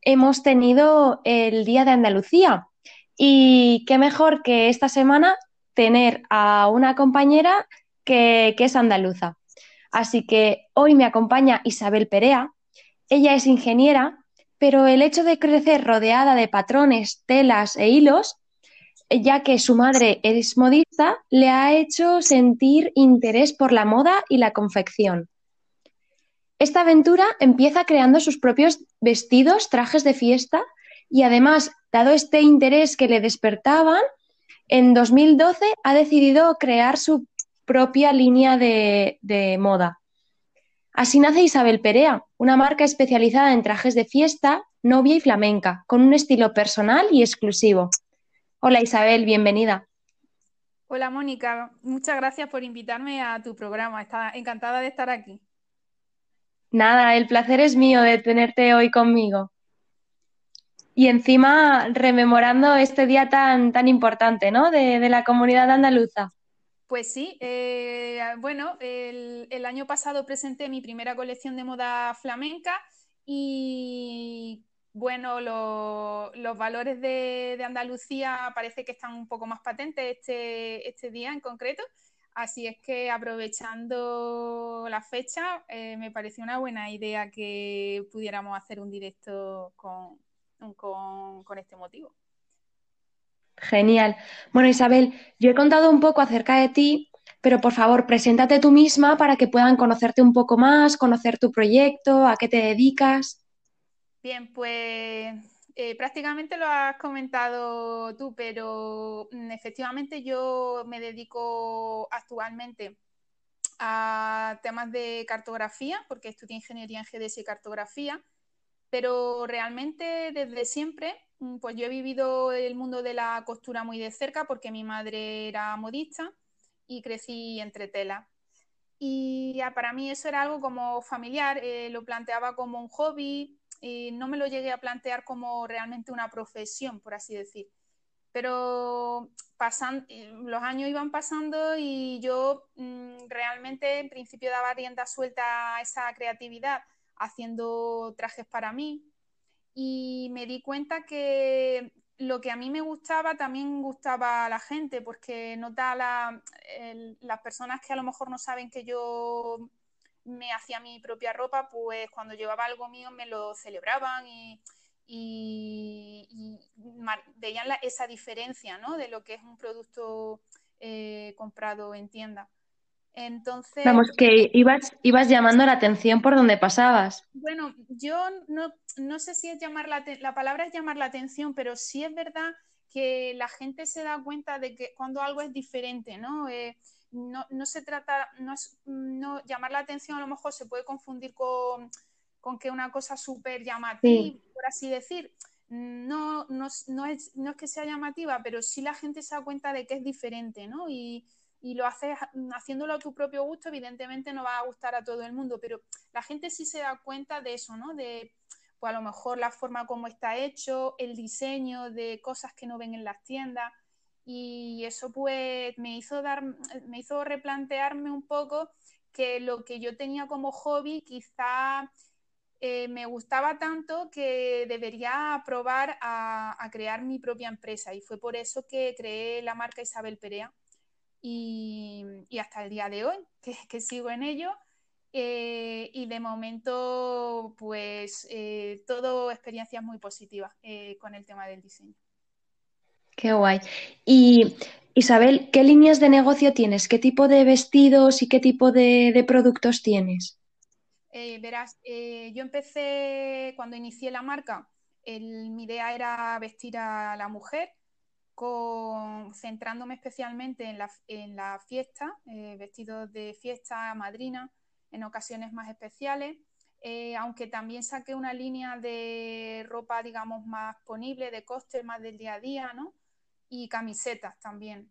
hemos tenido el Día de Andalucía y qué mejor que esta semana tener a una compañera que, es andaluza. Así que hoy me acompaña Isabel Perea. Ella es ingeniera, pero el hecho de crecer rodeada de patrones, telas e hilos, ya que su madre es modista, le ha hecho sentir interés por la moda y la confección. Esta aventura empieza creando sus propios vestidos, trajes de fiesta y además, dado este interés que le despertaban, en 2012 ha decidido crear su propia línea de, moda. Así nace Isabel Perea, una marca especializada en trajes de fiesta, novia y flamenca, con un estilo personal y exclusivo. Hola Isabel, bienvenida. Hola Mónica, muchas gracias por invitarme a tu programa. Está encantada de estar aquí. Nada, el placer es mío de tenerte hoy conmigo. Y encima rememorando este día tan, tan importante, ¿no? De, la comunidad andaluza. Pues sí, eh, bueno, el, año pasado presenté mi primera colección de moda flamenca y bueno, los valores de, de, Andalucía parece que están un poco más patentes este, este día en concreto. Así es que aprovechando la fecha, eh, me pareció una buena idea que pudiéramos hacer un directo con, este motivo. Genial. Bueno, Isabel, yo he contado un poco acerca de ti, pero por favor, preséntate tú misma para que puedan conocerte un poco más, conocer tu proyecto, a qué te dedicas. Bien, pues eh, prácticamente lo has comentado tú, pero mm, efectivamente yo me dedico actualmente a temas de cartografía, porque estudié ingeniería en GDS y cartografía, pero realmente desde siempre, mm, pues yo he vivido el mundo de la costura muy de cerca porque mi madre era modista y crecí entre telas. Y para mí eso era algo como familiar, eh, lo planteaba como un hobby, y no me lo llegué a plantear como realmente una profesión, por así decir. Pero pasan, eh, los años iban pasando y yo mm, realmente en principio daba rienda suelta a esa creatividad haciendo trajes para mí y me di cuenta que lo que a mí me gustaba también gustaba a la gente, porque nota la, las personas que a lo mejor no saben que yo me hacía mi propia ropa, pues cuando llevaba algo mío me lo celebraban y, veían esa diferencia ¿no? de lo que es un producto eh, comprado en tienda. Entonces. Vamos, que ibas, ibas llamando la atención por donde pasabas. Bueno, yo no, no sé si es llamar la, la palabra es llamar la atención, pero sí es verdad que la gente se da cuenta de que cuando algo es diferente, ¿no? Eh, no, no se trata, no es no, llamar la atención a lo mejor se puede confundir con, con que una cosa súper llamativa, por así decir. No, no, no, es, no es que sea llamativa, pero sí la gente se da cuenta de que es diferente, ¿no? Y, y lo haces haciéndolo a tu propio gusto, evidentemente no va a gustar a todo el mundo, pero la gente sí se da cuenta de eso, ¿no? De, pues a lo mejor la forma como está hecho, el diseño de cosas que no ven en las tiendas y eso pues me hizo dar me hizo replantearme un poco que lo que yo tenía como hobby quizá eh, me gustaba tanto que debería probar a, crear mi propia empresa. Y fue por eso que creé la marca Isabel Perea. Y, hasta el día de hoy que, sigo en ello. Eh, y de momento pues eh, todo experiencias muy positivas con el tema del diseño. Qué guay. Y Isabel, ¿qué líneas de negocio tienes? ¿Qué tipo de vestidos y qué tipo de, productos tienes? Eh, verás, eh, yo empecé cuando inicié la marca, mi idea era vestir a la mujer, centrándome especialmente en la, fiesta, eh, vestidos de fiesta, madrina, en ocasiones más especiales. eh, aunque también saqué una línea de ropa, digamos, más ponible, de coste, más del día a día, ¿no? Y camisetas también.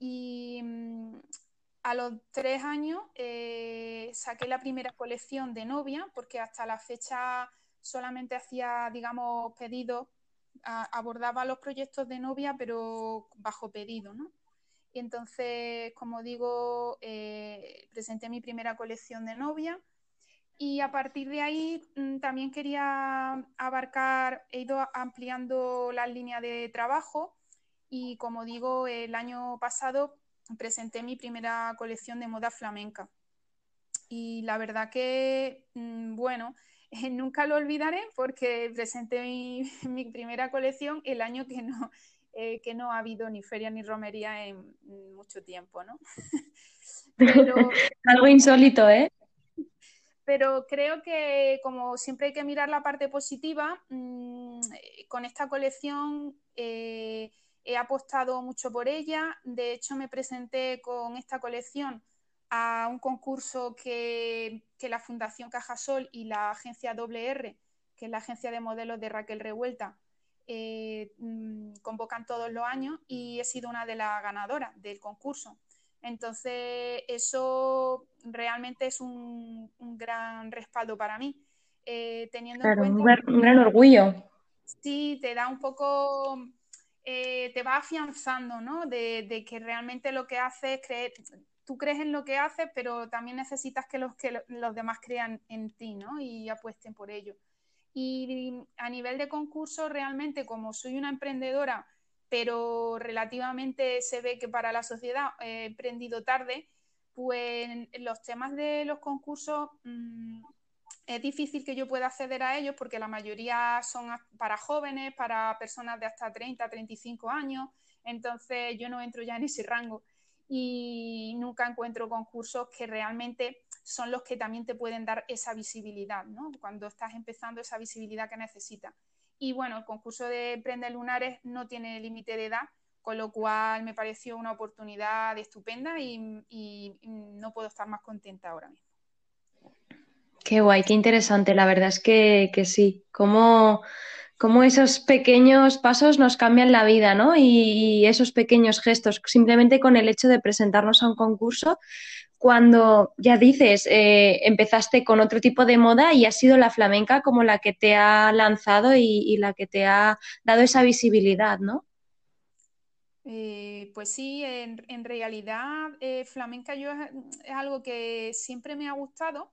Y mm, a los tres años eh, saqué la primera colección de novia, porque hasta la fecha solamente hacía, digamos, pedidos, abordaba los proyectos de novia, pero bajo pedido, ¿no? Y entonces, como digo, eh, presenté mi primera colección de novia y a partir de ahí mm, también quería abarcar, he ido ampliando la línea de trabajo y como digo, el año pasado presenté mi primera colección de moda flamenca. Y la verdad que, mm, bueno, nunca lo olvidaré porque presenté mi, primera colección el año que no, eh, que no ha habido ni feria ni romería en mucho tiempo, ¿no? Algo insólito, ¿eh? pero creo que como siempre hay que mirar la parte positiva, mm, con esta colección eh, he apostado mucho por ella. De hecho, me presenté con esta colección a un concurso que, la Fundación Cajasol y la agencia WR, que es la agencia de modelos de Raquel Revuelta, eh, mm, convocan todos los años y he sido una de las ganadoras del concurso. Entonces, eso realmente es un, gran respaldo para mí. Eh, teniendo en cuenta, un, gran, orgullo. Sí, te da un poco, eh, te va afianzando, ¿no? De, que realmente lo que haces, creer, tú crees en lo que haces, pero también necesitas que los, que los demás crean en ti, ¿no? Y apuesten por ello. Y a nivel de concurso, realmente, como soy una emprendedora, pero relativamente se ve que para la sociedad he emprendido tarde, pues los temas de los concursos mm, es difícil que yo pueda acceder a ellos porque la mayoría son para jóvenes, para personas de hasta 30, 35 años, entonces yo no entro ya en ese rango y nunca encuentro concursos que realmente son los que también te pueden dar esa visibilidad, ¿no? Cuando estás empezando esa visibilidad que necesitas. Y bueno, el concurso de Prende Lunares no tiene límite de edad, con lo cual me pareció una oportunidad estupenda y, no puedo estar más contenta ahora mismo. Qué guay, qué interesante. La verdad es que, sí, cómo, esos pequeños pasos nos cambian la vida, ¿no? y, esos pequeños gestos, simplemente con el hecho de presentarnos a un concurso, cuando ya dices, eh, empezaste con otro tipo de moda y ha sido la flamenca como la que te ha lanzado y, la que te ha dado esa visibilidad, ¿no? Eh, pues sí, en, realidad eh, flamenca yo es, algo que siempre me ha gustado,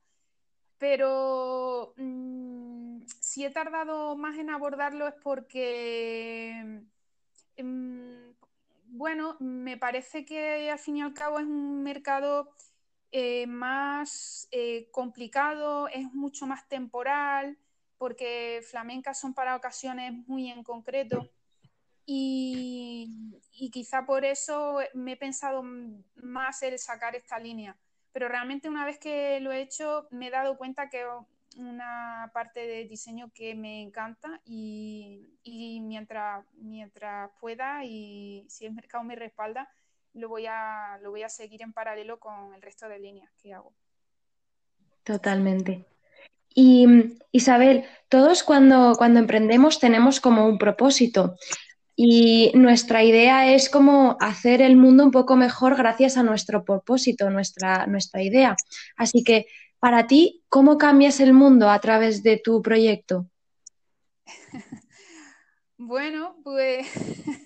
pero mm, si he tardado más en abordarlo es porque, mm, bueno, me parece que al fin y al cabo es un mercado eh, más eh, complicado, es mucho más temporal, porque flamencas son para ocasiones muy en concreto. Y, quizá por eso me he pensado más el sacar esta línea. Pero realmente una vez que lo he hecho me he dado cuenta que una parte de diseño que me encanta y, mientras, mientras pueda y si el mercado me respalda, lo voy a, lo voy a seguir en paralelo con el resto de líneas que hago. Totalmente. Y Isabel, todos cuando, cuando emprendemos tenemos como un propósito y nuestra idea es como hacer el mundo un poco mejor gracias a nuestro propósito, nuestra, nuestra idea. Así que, para ti, ¿cómo cambias el mundo a través de tu proyecto? bueno, pues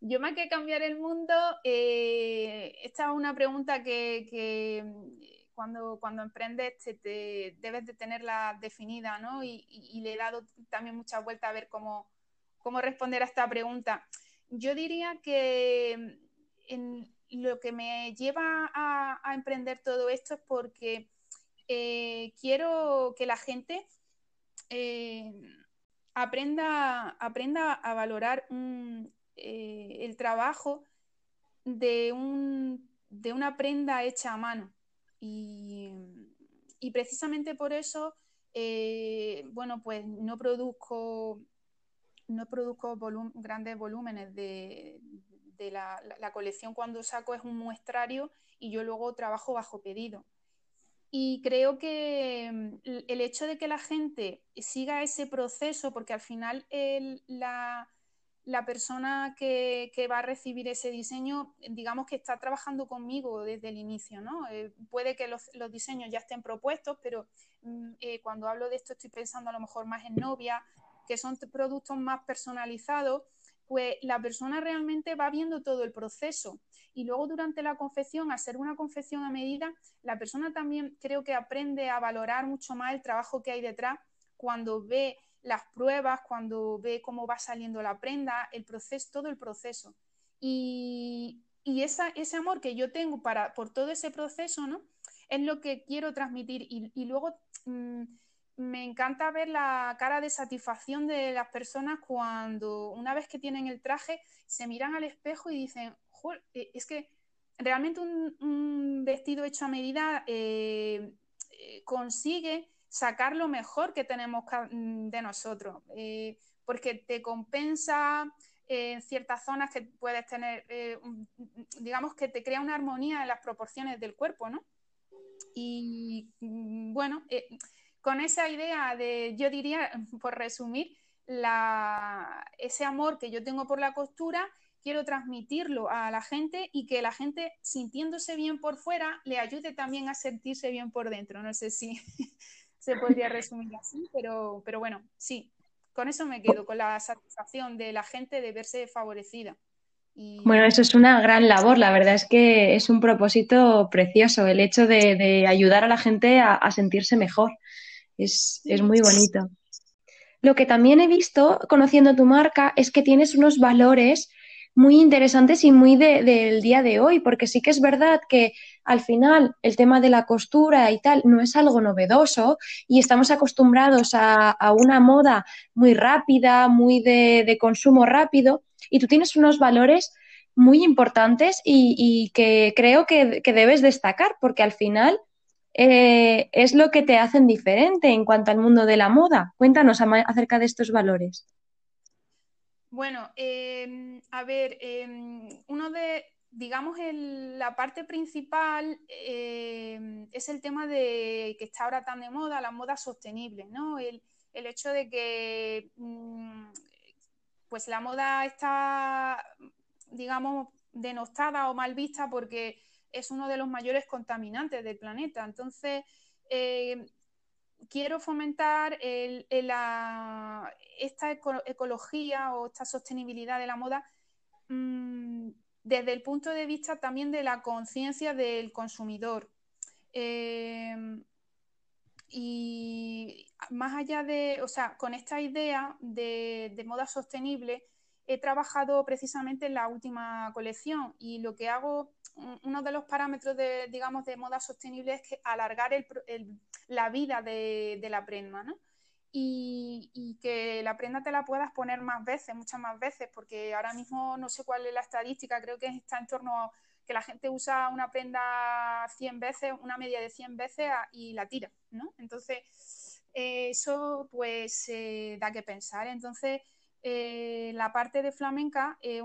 Yo más que cambiar el mundo, eh, esta es una pregunta que, cuando, cuando emprendes te, debes de tenerla definida, ¿no? Y, le he dado también muchas vueltas a ver cómo, cómo responder a esta pregunta. Yo diría que lo que me lleva a, emprender todo esto es porque eh, quiero que la gente eh, aprenda, aprenda a valorar un, eh, el trabajo de, una prenda hecha a mano. Y, precisamente por eso, bueno, pues no produzco, no produzco grandes volúmenes de, la, colección cuando saco es un muestrario y yo luego trabajo bajo pedido. Y creo que mm, el hecho de que la gente siga ese proceso, porque al final la, persona que, va a recibir ese diseño, digamos que está trabajando conmigo desde el inicio, ¿no? Eh, puede que los, diseños ya estén propuestos, pero mm, eh, cuando hablo de esto estoy pensando a lo mejor más en novia, que son productos más personalizados, pues la persona realmente va viendo todo el proceso. Y luego durante la confección, hacer una confección a medida, la persona también creo que aprende a valorar mucho más el trabajo que hay detrás cuando ve las pruebas, cuando ve cómo va saliendo la prenda, el proceso, todo el proceso. Y, ese amor que yo tengo para, por todo ese proceso, ¿no? Es lo que quiero transmitir. Y, luego mm, me encanta ver la cara de satisfacción de las personas cuando una vez que tienen el traje se miran al espejo y dicen, eh, es que realmente un, vestido hecho a medida eh, eh, consigue sacar lo mejor que tenemos mm, de nosotros, porque te compensa en ciertas zonas que puedes tener, digamos que te crea una armonía en las proporciones del cuerpo, ¿no? Y mm, bueno, con esa idea de, yo diría, por resumir, ese amor que yo tengo por la costura, quiero transmitirlo a la gente y que la gente, sintiéndose bien por fuera, le ayude también a sentirse bien por dentro. No sé si se podría resumir así, pero, pero bueno, sí, con eso me quedo, con la satisfacción de la gente de verse favorecida. Bueno, eso es una gran labor. La verdad es que es un propósito precioso, el hecho de, ayudar a la gente a sentirse mejor. Es, muy bonito. Lo que también he visto, conociendo tu marca, es que tienes unos valores muy interesantes y muy del día de hoy, porque sí que es verdad que al final el tema de la costura y tal no es algo novedoso y estamos acostumbrados a, una moda muy rápida, muy de, consumo rápido, y tú tienes unos valores muy importantes y, que creo que, que, debes destacar, porque al final eh, es lo que te hacen diferente en cuanto al mundo de la moda. Cuéntanos acerca de estos valores. Bueno, em, a ver, em, uno de, digamos, la parte principal em, es el tema de que está ahora tan de moda, la moda sostenible, ¿no? El, el hecho de que mm, pues la moda está, digamos, denostada o mal vista porque es uno de los mayores contaminantes del planeta. Entonces, eh, quiero fomentar esta ecología o esta sostenibilidad de la moda mm, desde el punto de vista también de la conciencia del consumidor. Eh, y más allá de, o sea, con esta idea de moda sostenible, he trabajado precisamente en la última colección y lo que hago uno de los parámetros de, digamos, de moda sostenible es que alargar la vida de, la prenda, ¿no? Y, que la prenda te la puedas poner más veces, muchas más veces, porque ahora mismo no sé cuál es la estadística, creo que está en torno a que la gente usa una prenda 100 veces, una media de 100 veces y la tira, ¿no? Entonces, eh, eso pues eh, da que pensar. Entonces, eh, la parte de flamenca, eh,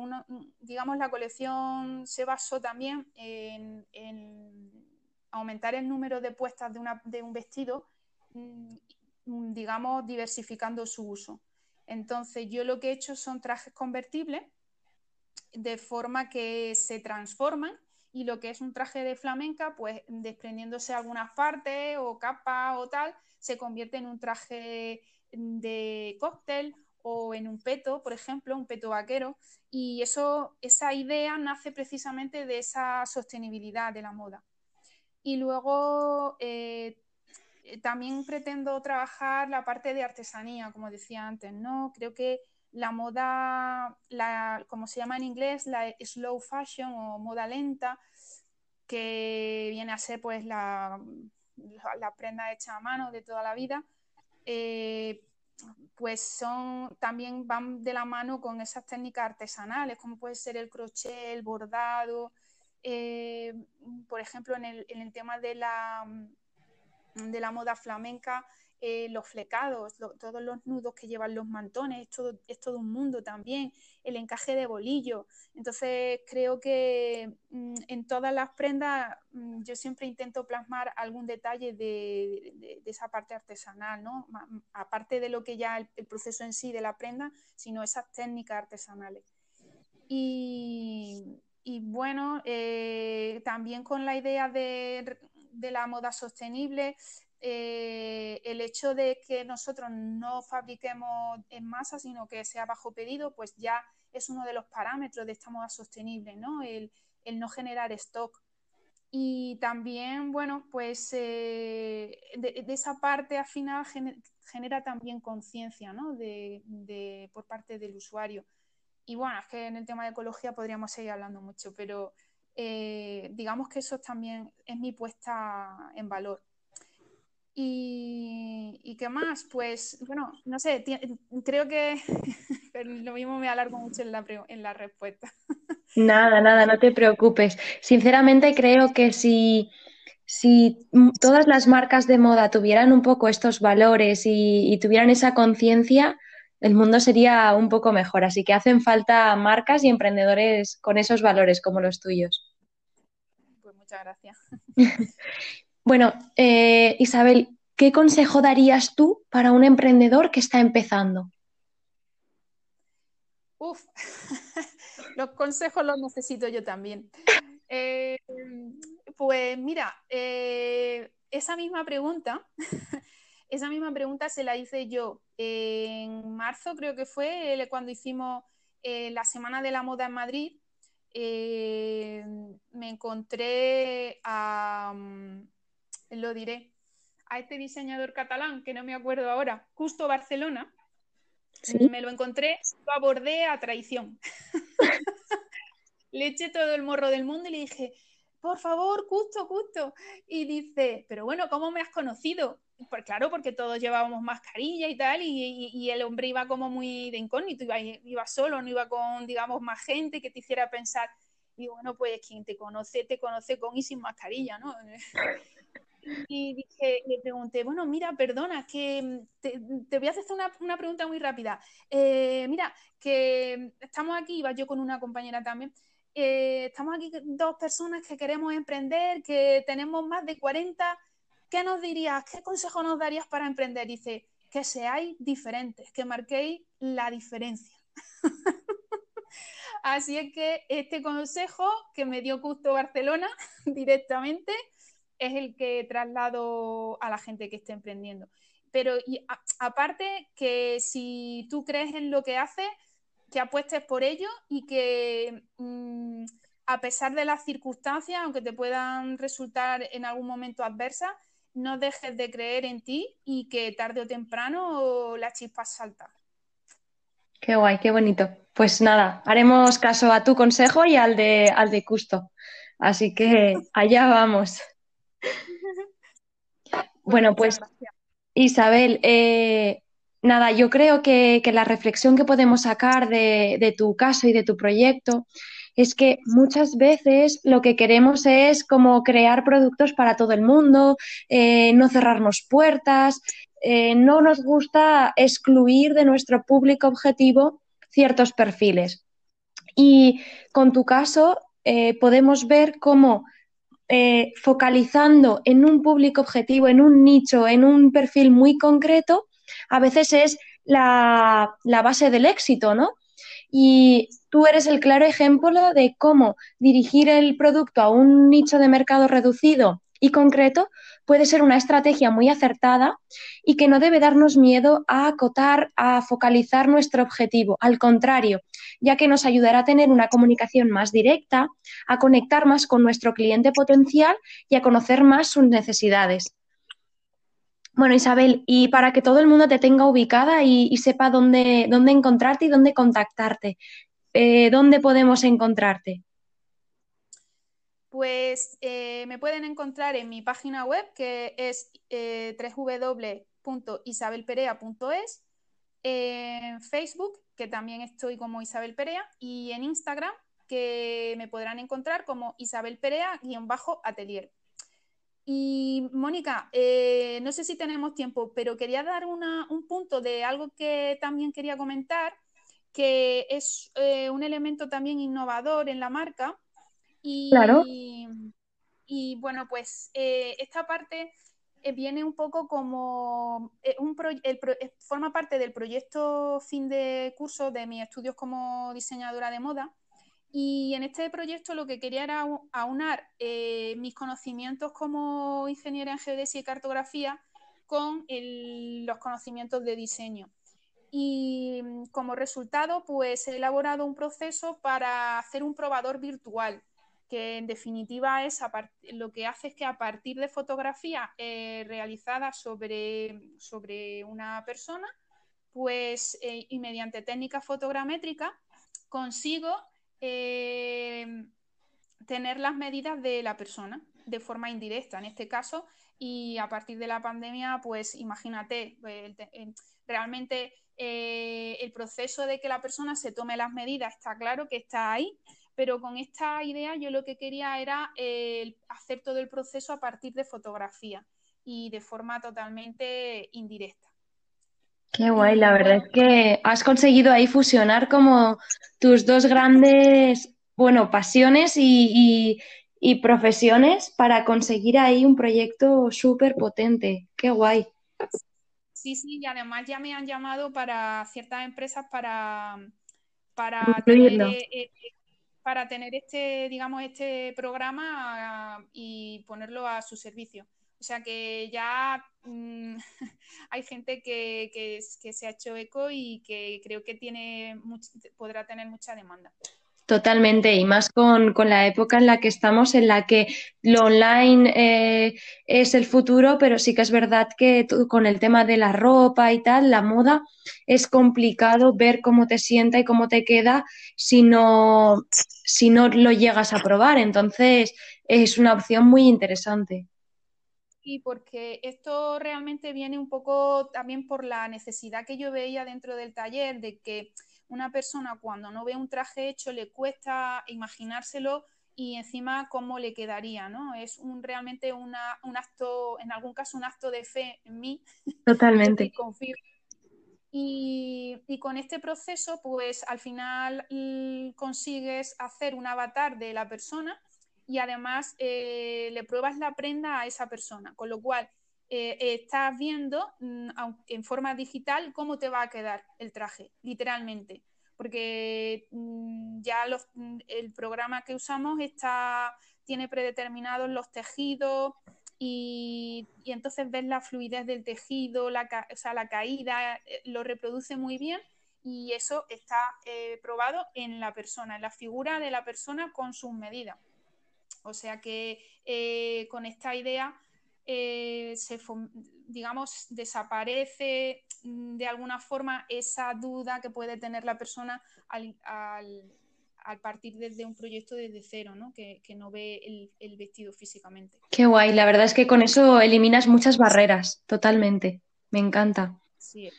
digamos, la colección se basó también en, aumentar el número de puestas de, un vestido, mm, digamos, diversificando su uso. Entonces, yo lo que he hecho son trajes convertibles de forma que se transforman y lo que es un traje de flamenca, pues desprendiéndose algunas partes o capa o tal, se convierte en un traje de cóctel o en un peto, por ejemplo, un peto vaquero, y eso, esa idea nace precisamente de esa sostenibilidad de la moda. Y luego eh, también pretendo trabajar la parte de artesanía, como decía antes, ¿no? Creo que la moda, la, como se llama en inglés, la slow fashion o moda lenta, que viene a ser pues la, la, prenda hecha a mano de toda la vida, eh, pues son también van de la mano con esas técnicas artesanales, como puede ser el crochet, el bordado, eh, por ejemplo, en el, tema de la de la moda flamenca, eh, los flecados, todos los nudos que llevan los mantones, es todo, es todo, un mundo también, el encaje de bolillo. Entonces creo que mm, en todas las prendas mm, yo siempre intento plasmar algún detalle de, esa parte artesanal, ¿no? aparte de lo que ya el, proceso en sí de la prenda, sino esas técnicas artesanales. Y, bueno, eh, también con la idea de, de la moda sostenible, eh, el hecho de que nosotros no fabriquemos en masa, sino que sea bajo pedido, pues ya es uno de los parámetros de esta moda sostenible, ¿no? El, no generar stock. Y también, bueno, pues eh, de, esa parte al final genera también conciencia, ¿no? De, por parte del usuario. Y bueno, es que en el tema de ecología podríamos seguir hablando mucho, pero eh, digamos que eso también es mi puesta en valor. Y, qué más? Pues, bueno, no sé, creo que lo mismo me alargo mucho en la, en la respuesta. Nada, nada, no te preocupes. Sinceramente creo que si, si todas las marcas de moda tuvieran un poco estos valores y, tuvieran esa conciencia, el mundo sería un poco mejor. Así que hacen falta marcas y emprendedores con esos valores como los tuyos. Pues muchas gracias. Bueno, eh, Isabel, ¿qué consejo darías tú para un emprendedor que está empezando? Uf, los consejos los necesito yo también. Eh, pues mira, eh, esa misma pregunta, esa misma pregunta se la hice yo en marzo, creo que fue cuando hicimos la Semana de la Moda en Madrid. me encontré a, lo diré, a este diseñador catalán, que no me acuerdo ahora, Justo Barcelona, me lo encontré, lo abordé a traición. le eché todo el morro del mundo y le dije, por favor, Justo, Justo. Y dice, pero bueno, ¿cómo me has conocido? Pues claro, porque todos llevábamos mascarilla y tal, y, el hombre iba como muy de incógnito, iba, iba, solo, no iba con, digamos, más gente que te hiciera pensar. Y bueno, pues quien te conoce, te conoce con y sin mascarilla, ¿no? y dije, le pregunté, bueno, mira, perdona, que mm, te, voy a hacer una, pregunta muy rápida. Eh, mira, que estamos aquí, iba yo con una compañera también, eh, estamos aquí dos personas que queremos emprender, que tenemos más de 40, ¿qué nos dirías? ¿Qué consejo nos darías para emprender? Dice, que seáis diferentes, que marquéis la diferencia. Así es que este consejo que me dio Custo Barcelona directamente, es el que traslado a la gente que esté emprendiendo. Pero aparte que si tú crees en lo que haces, que apuestes por ello y que mm, a pesar de las circunstancias, aunque te puedan resultar en algún momento adversas, no dejes de creer en ti y que tarde o temprano la chispa salta. Qué guay, qué bonito. Pues nada, haremos caso a tu consejo y al de, al de Custo. Así que allá vamos. Bueno, pues Isabel, eh, nada, yo creo que, la reflexión que podemos sacar de, tu caso y de tu proyecto es que muchas veces lo que queremos es como crear productos para todo el mundo, eh, no cerrarnos puertas, eh, no nos gusta excluir de nuestro público objetivo ciertos perfiles. Y con tu caso podemos ver cómo eh, focalizando en un público objetivo, en un nicho, en un perfil muy concreto, a veces es la, base del éxito, ¿no? Y tú eres el claro ejemplo de cómo dirigir el producto a un nicho de mercado reducido y concreto puede ser una estrategia muy acertada y que no debe darnos miedo a acotar, a focalizar nuestro objetivo. Al contrario, ya que nos ayudará a tener una comunicación más directa, a conectar más con nuestro cliente potencial y a conocer más sus necesidades. Bueno, Isabel, y para que todo el mundo te tenga ubicada y, sepa dónde, dónde, encontrarte y dónde contactarte, eh, ¿dónde podemos encontrarte? Pues eh, me pueden encontrar en mi página web que es eh, www.isabelperea.es, en Facebook que también estoy como Isabel Perea, y en Instagram, que me podrán encontrar como Isabel Perea-atelier. Y Mónica, eh, no sé si tenemos tiempo, pero quería dar un punto de algo que también quería comentar, que es un elemento también innovador en la marca. Y, claro. Y, bueno, pues eh, esta parte viene un poco como un forma parte del proyecto fin de curso de mis estudios como diseñadora de moda y en este proyecto lo que quería era aunar eh, mis conocimientos como ingeniera en geodesia y cartografía con los conocimientos de diseño. Y mm, como resultado, pues he elaborado un proceso para hacer un probador virtual, que en definitiva es lo que hace es que a partir de fotografía eh, realizada sobre, sobre una persona, pues eh, y mediante técnica fotogramétrica consigo eh, tener las medidas de la persona de forma indirecta en este caso y a partir de la pandemia pues imagínate realmente el proceso de que la persona se tome las medidas está claro que está ahí pero con esta idea yo lo que quería era hacer todo el proceso a partir de fotografía y de forma totalmente indirecta. Qué guay, la verdad es que has conseguido ahí fusionar como tus dos grandes, bueno, pasiones y, profesiones para conseguir ahí un proyecto súper potente. Qué guay. Sí, sí, y además ya me han llamado para ciertas empresas para, para tener, eh, eh, para tener este, digamos, este programa ah, y ponerlo a su servicio. O sea que ya mm, hay gente que, que, se ha hecho eco y que creo que tiene podrá tener mucha demanda. Totalmente, y más con, la época en la que estamos, en la que lo online eh, es el futuro, pero sí que es verdad que con el tema de la ropa y tal, la moda, es complicado ver cómo te sienta y cómo te queda si no, si no lo llegas a probar. Entonces, es una opción muy interesante. Y porque esto realmente viene un poco también por la necesidad que yo veía dentro del taller de que una persona cuando no ve un traje hecho le cuesta imaginárselo y encima cómo le quedaría, ¿no? Es un, realmente un acto, en algún caso un acto de fe en mí. Totalmente. y, y, con este proceso, pues al final consigues hacer un avatar de la persona y además eh, le pruebas la prenda a esa persona, con lo cual eh, estás viendo mm, en forma digital cómo te va a quedar el traje, literalmente, porque mm, ya mm, el programa que usamos está, tiene predeterminados los tejidos y, entonces ves la fluidez del tejido, la, o sea, la caída, eh, lo reproduce muy bien y eso está probado en la persona, en la figura de la persona con sus medidas. O sea que eh, con esta idea, eh, se, digamos, desaparece mm, de alguna forma esa duda que puede tener la persona al, partir desde un proyecto desde cero, ¿no? Que, no ve el, vestido físicamente. Qué guay, la verdad es que con eso eliminas muchas barreras, totalmente. Me encanta. Sí.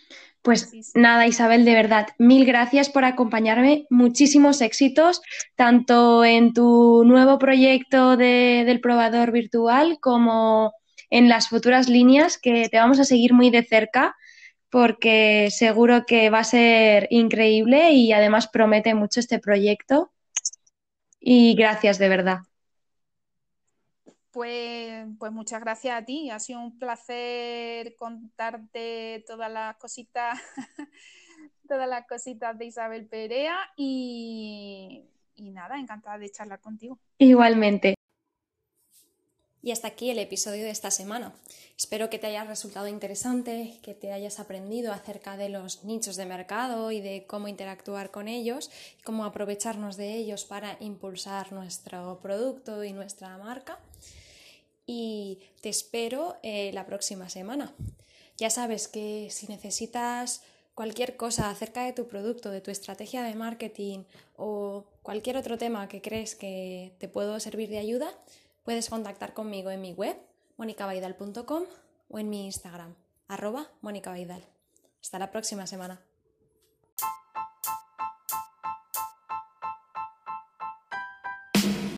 Pues nada, Isabel, de verdad, mil gracias por acompañarme. Muchísimos éxitos, tanto en tu nuevo proyecto del probador virtual como en las futuras líneas que te vamos a seguir muy de cerca porque seguro que va a ser increíble y además promete mucho este proyecto. Y gracias, de verdad. Pues, pues muchas gracias a ti. Ha sido un placer contarte todas las cositas, todas las cositas de Isabel Perea y, y nada, encantada de charlar contigo. Igualmente. Y hasta aquí el episodio de esta semana. Espero que te haya resultado interesante, que te hayas aprendido acerca de los nichos de mercado y de cómo interactuar con ellos cómo aprovecharnos de ellos para impulsar nuestro producto y nuestra marca y te espero eh, la próxima semana. Ya sabes que si necesitas cualquier cosa acerca de tu producto, de tu estrategia de marketing o cualquier otro tema que crees que te puedo servir de ayuda, puedes contactar conmigo en mi web, monicabaidal.com o en mi Instagram, arroba monicabaidal. Hasta la próxima semana.